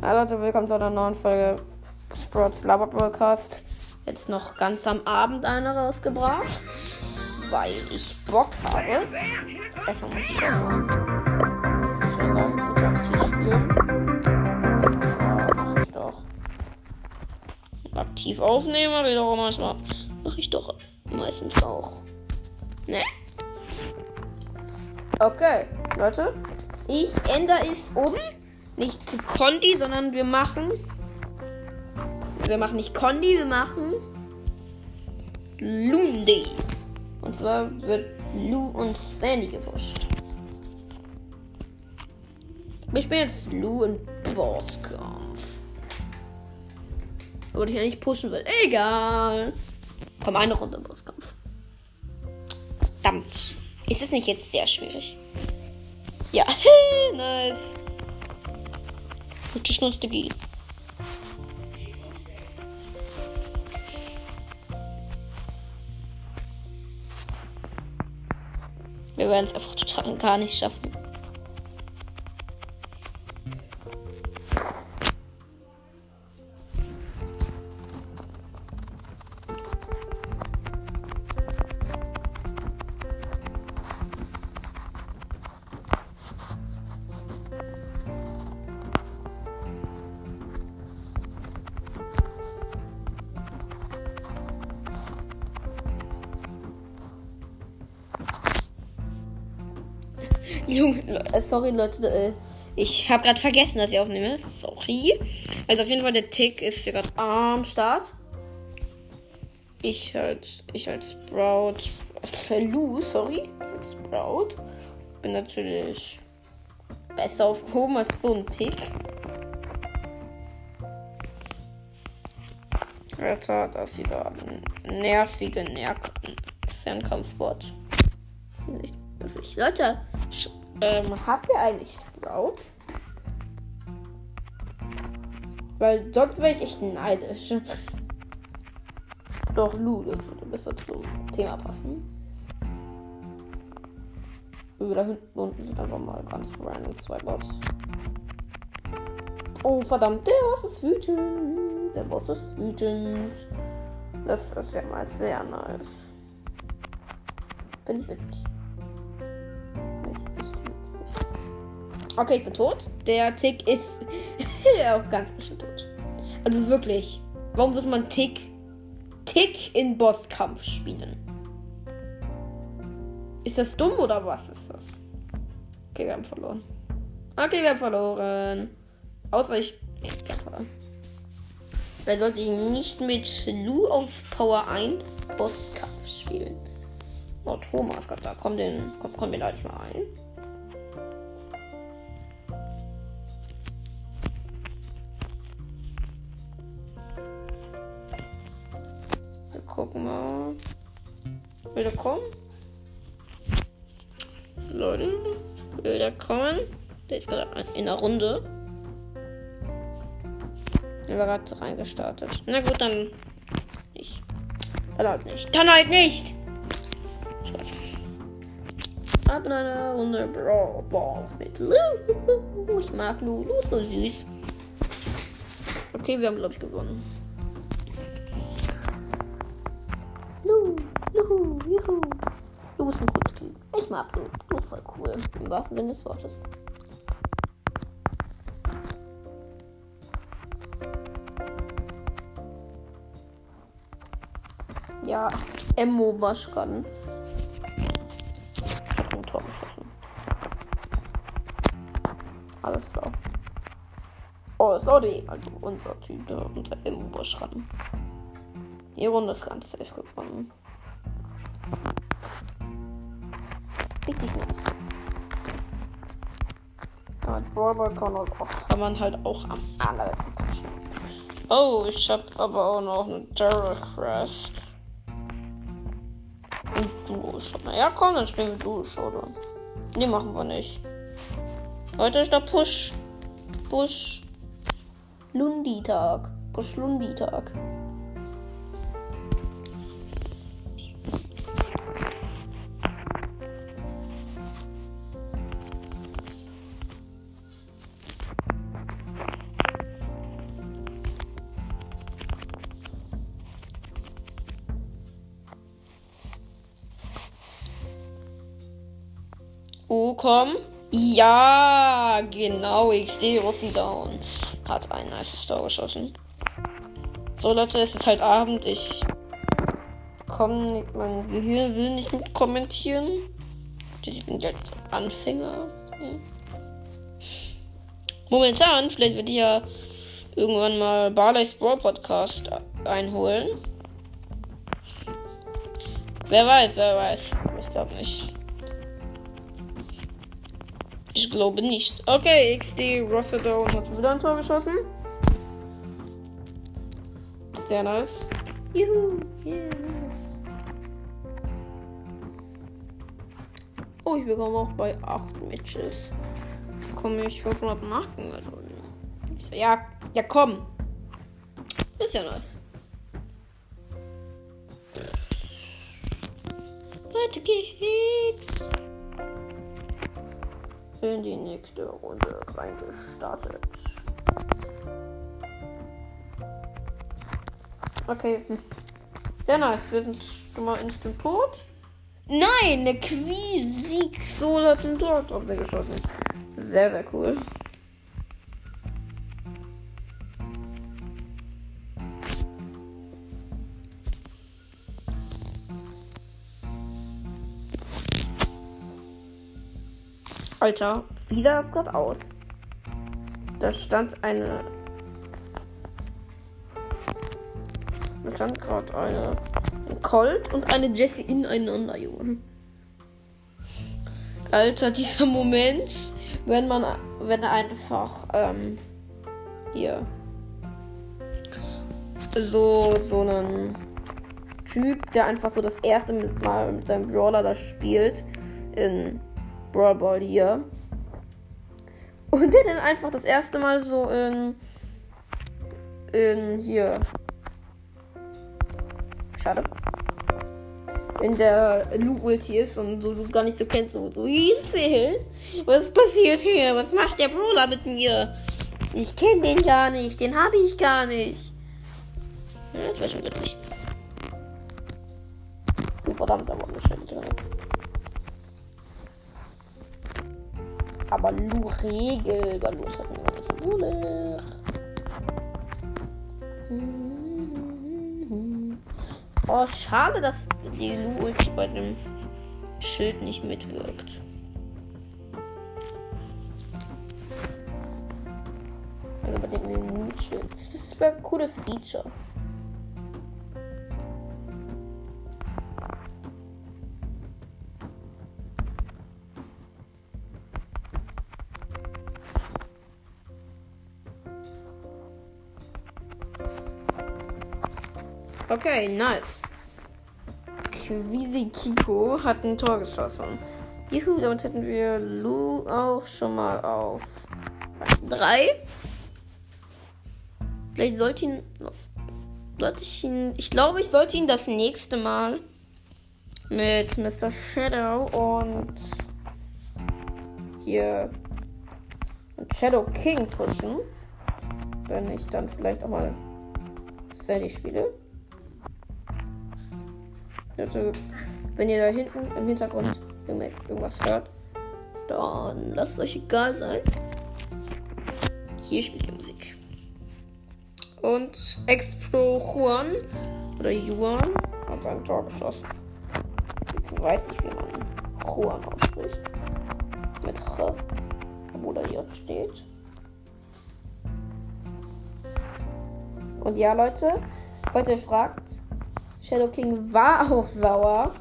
Hallo Leute, willkommen zu einer neuen Folge Sprouts Lava Broadcast. Jetzt noch ganz am Abend eine rausgebracht, weil ich Bock habe. Erstmal muss ich auch aktiv spielen. Mach ich doch. Aktiv aufnehmen, aber wiederum manchmal mache ich doch meistens auch. Ne? Okay, Leute. Ich ändere es um. Nicht zu Kondi, sondern wir machen. Wir machen nicht Kondi, wir machen. Lundi. Und zwar wird Lu und Sandy gepusht. Ich bin jetzt Lu im Bosskampf. Würde ich ja nicht pushen will. Egal. Komm, eine Runde Bosskampf. Verdammt. Ist es nicht jetzt sehr schwierig? Ja, nice. Gute Nostalgie. Wir werden es einfach total gar nicht schaffen. Junge, äh, sorry Leute, äh, ich habe gerade vergessen, dass ich aufnehme. Sorry. Also auf jeden Fall der Tick ist hier gerade am Start. Ich halt, ich als Sprout, äh, Lu, sorry, als Sprout bin natürlich besser aufgehoben als so ein Tick. Alter, das ist wieder ein nervige Ner Fernkampfbot. Leute, ähm, habt ihr eigentlich Sprout? Weil sonst wäre ich echt neidisch. Doch, Lu, das würde besser zum Thema passen. Da hinten unten sind einfach mal ganz random zwei Bots. Oh, verdammt, der Boss ist wütend. Der Boss ist wütend. Das ist ja mal sehr nice. Finde ich witzig. Okay, ich bin tot. Der Tick ist auch ganz bestimmt tot. Also wirklich. Warum sollte man Tick, Tick in Bosskampf spielen? Ist das dumm oder was ist das? Okay, wir haben verloren. Okay, wir haben verloren. Außer ich. Nee, verloren. Weil sollte ich nicht mit Lu auf Power 1 Bosskampf spielen. Oh, Thomas, da komm, den, komm, komm, den ich mal ein. Gucken mal. Will der kommen? Leute, will der kommen? Der ist gerade in der Runde. Er war gerade reingestartet. Na gut, dann nicht. Dann halt nicht. Dann halt nicht! Spaß. Ab in einer Runde Brawl Ball mit Lu. Ich mag Lu. Lu ist so süß. Okay, wir haben, glaube ich, gewonnen. Juhu, juhu. Du bist ein cooles Typ. Ich mag du. Du bist voll cool. Im wahrsten Sinne des Wortes. Ja, Emmo Waschkan. Hat ein Tor geschossen. Alles klar. Oh, sorry. Also unser Typ unser Emmo Waschkan. Die Runde ist ganz safe gefunden. Richtig nice. Ja, Brawler kann, kann man halt auch am allerbesten pushen. Oh, ich hab aber auch noch eine Terror Crest. Und Duo Showdown. Ja, komm, dann spielen wir Duo Showdown. Nee, machen wir nicht. Heute ist der Push. Push. Lundi-Tag. Push Lundi-Tag. Komm. Ja, genau. XD Rossi down. Hat ein nice Tor geschossen. So, Leute, es ist halt Abend. Ich komme, mein Gehirn will nicht mit kommentieren. Ich bin jetzt Anfänger. Momentan, vielleicht wird ich ja irgendwann mal Barley's Brawl Podcast einholen. Wer weiß, wer weiß. Ich glaube nicht. Ich glaube nicht. Okay, XD Rossadon hat wieder ein Tor geschossen. Sehr nice. Juhu. Yeah. Oh, ich bekomme auch bei 8 Matches. Komme ich 500 Marken. Also, ja, ja, komm. Ist ja nice. Weiter geht's. In die nächste Runde reingestartet. Okay. Sehr nice. Wir sind schon mal instant tot. Nein, eine Quisi Sol hat ein Tor auf der geschossen. Sehr, sehr cool. Alter, wie sah das gerade aus? Da stand eine. Da stand gerade eine. Ein Colt und eine Jessie ineinander, Junge. Alter, dieser Moment, wenn man. Wenn einfach. Ähm, hier. So, so einen Typ, der einfach so das erste Mal mit seinem Brawler da spielt. In Brawl Ball hier. Und der dann einfach das erste Mal so in. In hier. Schade. Wenn der Lu-Ulti ist und so, du gar nicht so kennst, so, so Hilfe! Was passiert hier? Was macht der Brawler mit mir? Ich kenne den gar nicht, den habe ich gar nicht. Ja, das wäre schon witzig. Du verdammt, aber Schelle drin. Aber Lu Regel, weil Lu hat mir ganz wohlig. Oh, schade, dass die Lu bei dem Schild nicht mitwirkt. Also bei dem Minutenschild. Das wäre ein cooles Feature. Okay, nice. Quisi Kiko hat ein Tor geschossen. Juhu, damit hätten wir Lu auch schon mal auf 3. Vielleicht sollte ihn. Sollte ich ihn. Ich glaube, ich sollte ihn das nächste Mal mit Mr. Shadow und hier und Shadow King pushen. Wenn ich dann vielleicht auch mal Sandy spiele. Also, wenn ihr da hinten im Hintergrund irgendwas hört, dann lasst es euch egal sein. Hier spielt die Musik. Und Explo Juan oder Juan hat ein Tor geschossen. Ich weiß nicht, wie man Juan ausspricht. Mit obwohl da J steht. Und ja, Leute, heute fragt, Shadow King war auch sauer,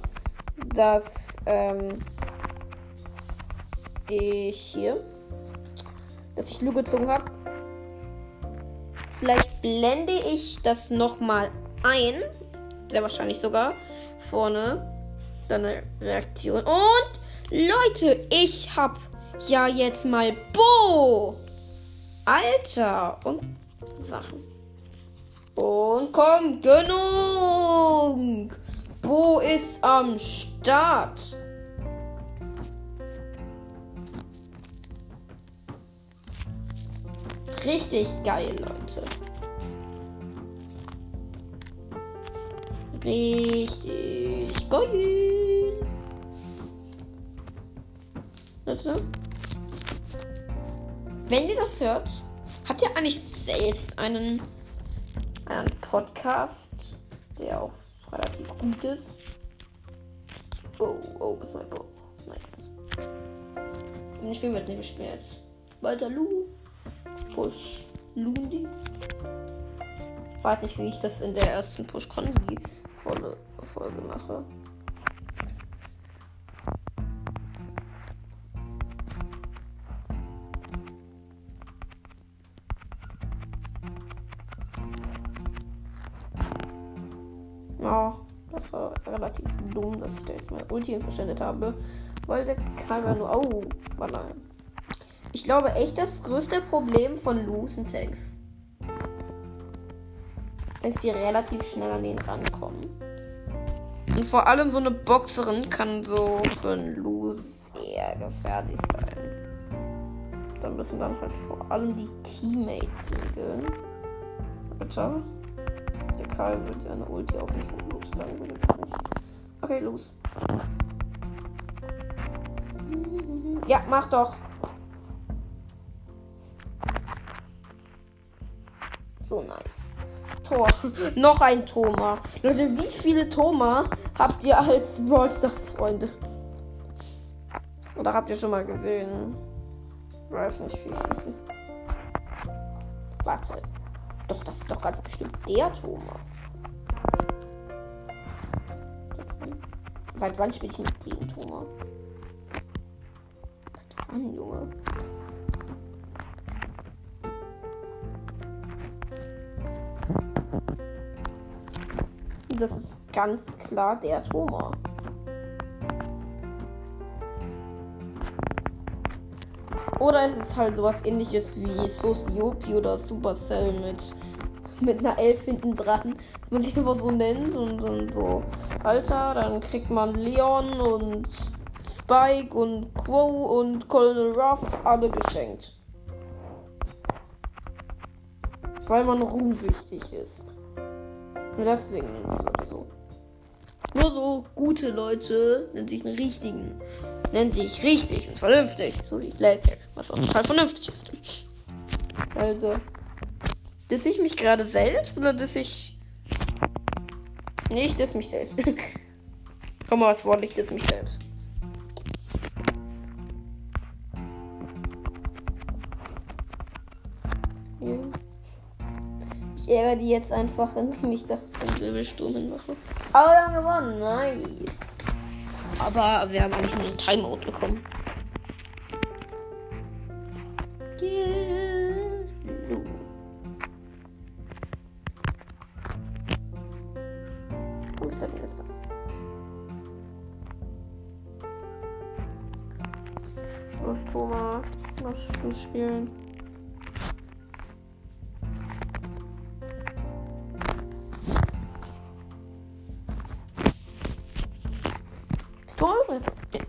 dass ähm, ich hier, dass ich Lu gezogen habe. Vielleicht blende ich das nochmal ein. Sehr wahrscheinlich sogar. Vorne. Deine Reaktion. Und Leute, ich hab ja jetzt mal Bo. Alter. Und Sachen. Und komm, Gönnung! Bo ist am Start. Richtig geil, Leute. Richtig geil. Leute, wenn ihr das hört, habt ihr eigentlich selbst einen Podcast, der auch relativ gut ist? Oh, oh, ist mein Bow. Nice. Und ich spiele mit dem Spiel jetzt. Weiter Lu. Push. Lundi. Ich weiß nicht, wie ich das in der ersten Push Kongi volle Folge mache. Mal Ulti verschwendet habe. Weil der Karl nur. Oh, nein. Ich glaube echt, das größte Problem von sind Tanks. Tanks, die relativ schnell an den rankommen. Und vor allem so eine Boxerin kann so für einen Lu sehr gefährlich sein. Da müssen dann halt vor allem die Teammates liegen. Bitte. Der Karl wird ja eine Ulti auf mich nicht. Okay, los. Ja, mach doch. So nice. Tor. Noch ein Thoma. Leute, wie viele Thoma habt ihr als Brawl Stars Freunde? Oder habt ihr schon mal gesehen? Weiß nicht wie viele. Warte. Doch, das ist doch ganz bestimmt der Thoma. Seit wann spiele ich mit Thoma? Seit wann, Junge? Das ist ganz klar der Thoma. Oder es ist halt sowas ähnliches wie Sociopi oder Supercell mit, mit einer Elf hinten dran, dass man sich einfach so nennt und dann so, Alter, dann kriegt man Leon und Spike und Quo und Colonel Ruff alle geschenkt. Weil man ruhmsüchtig ist. Und deswegen so. Nur so gute Leute nennen sich einen richtigen nennt sich richtig und vernünftig. So wie Lelkek, was auch total vernünftig ist. Also, diss ich mich gerade selbst oder diss ich. Nee, ich diss mich selbst. Komm mal was Wort, ich diss mich selbst. Ich ärgere die jetzt einfach, indem ich das zum Wirbelsturm hinmache. Aber wir haben gewonnen, nice. Aber wir haben eigentlich nur einen Timeout bekommen. Lass uns spielen.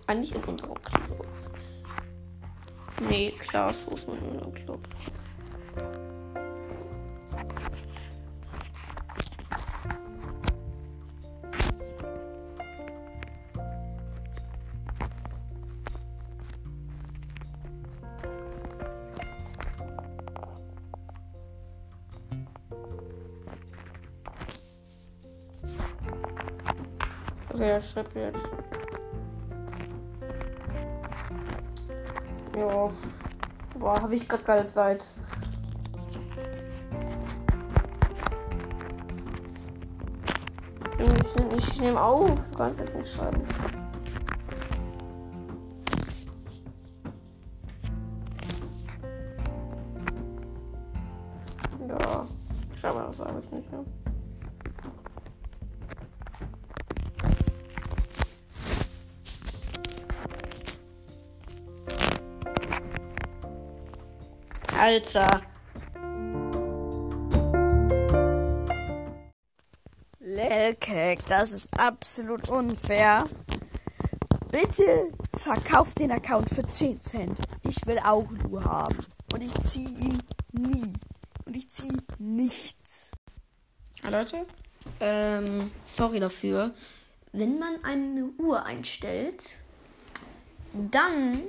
eigentlich in unserem Club. Nee, klar, so ist man in unserem Club. Wer schreibt jetzt? Ja. Boah, habe ich gerade keine Zeit. Ich nehme ich nehm auf. Ganz nicht schreiben. Ja. Schau mal, das sage ich nicht mehr. Alter. Lelkek, das ist absolut unfair. Bitte verkauf den Account für 10 Cent. Ich will auch Lu haben. Und ich ziehe ihn nie. Und ich ziehe nichts. Ja, Leute, ähm, sorry dafür. Wenn man eine Uhr einstellt, dann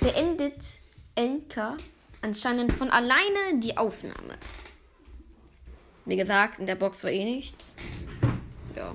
beendet Enka anscheinend von alleine die Aufnahme. Wie gesagt, in der Box war eh nichts. Ja.